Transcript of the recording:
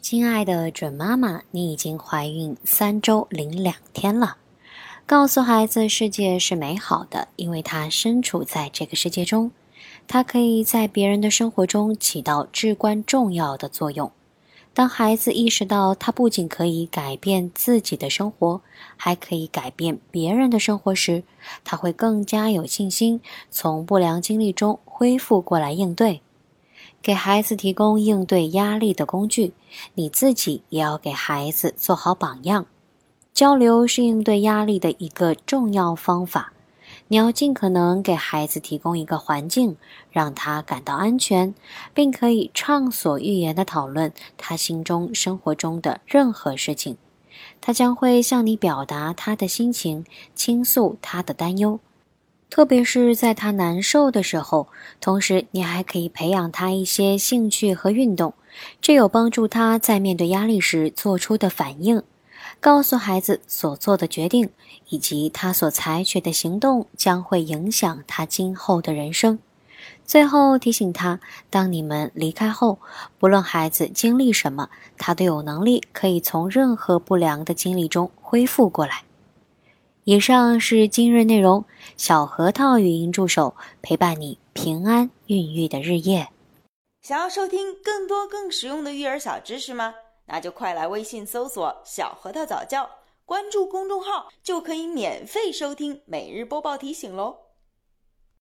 亲爱的准妈妈，你已经怀孕三周零两天了。告诉孩子，世界是美好的，因为他身处在这个世界中，他可以在别人的生活中起到至关重要的作用。当孩子意识到他不仅可以改变自己的生活，还可以改变别人的生活时，他会更加有信心从不良经历中恢复过来应对。给孩子提供应对压力的工具，你自己也要给孩子做好榜样。交流是应对压力的一个重要方法。你要尽可能给孩子提供一个环境，让他感到安全，并可以畅所欲言地讨论他心中生活中的任何事情。他将会向你表达他的心情，倾诉他的担忧，特别是在他难受的时候。同时，你还可以培养他一些兴趣和运动，这有帮助他在面对压力时做出的反应。告诉孩子所做的决定以及他所采取的行动将会影响他今后的人生。最后提醒他，当你们离开后，不论孩子经历什么，他都有能力可以从任何不良的经历中恢复过来。以上是今日内容，小核桃语音助手陪伴你平安孕育的日夜。想要收听更多更实用的育儿小知识吗？那就快来微信搜索“小核桃早教”，关注公众号就可以免费收听每日播报提醒喽。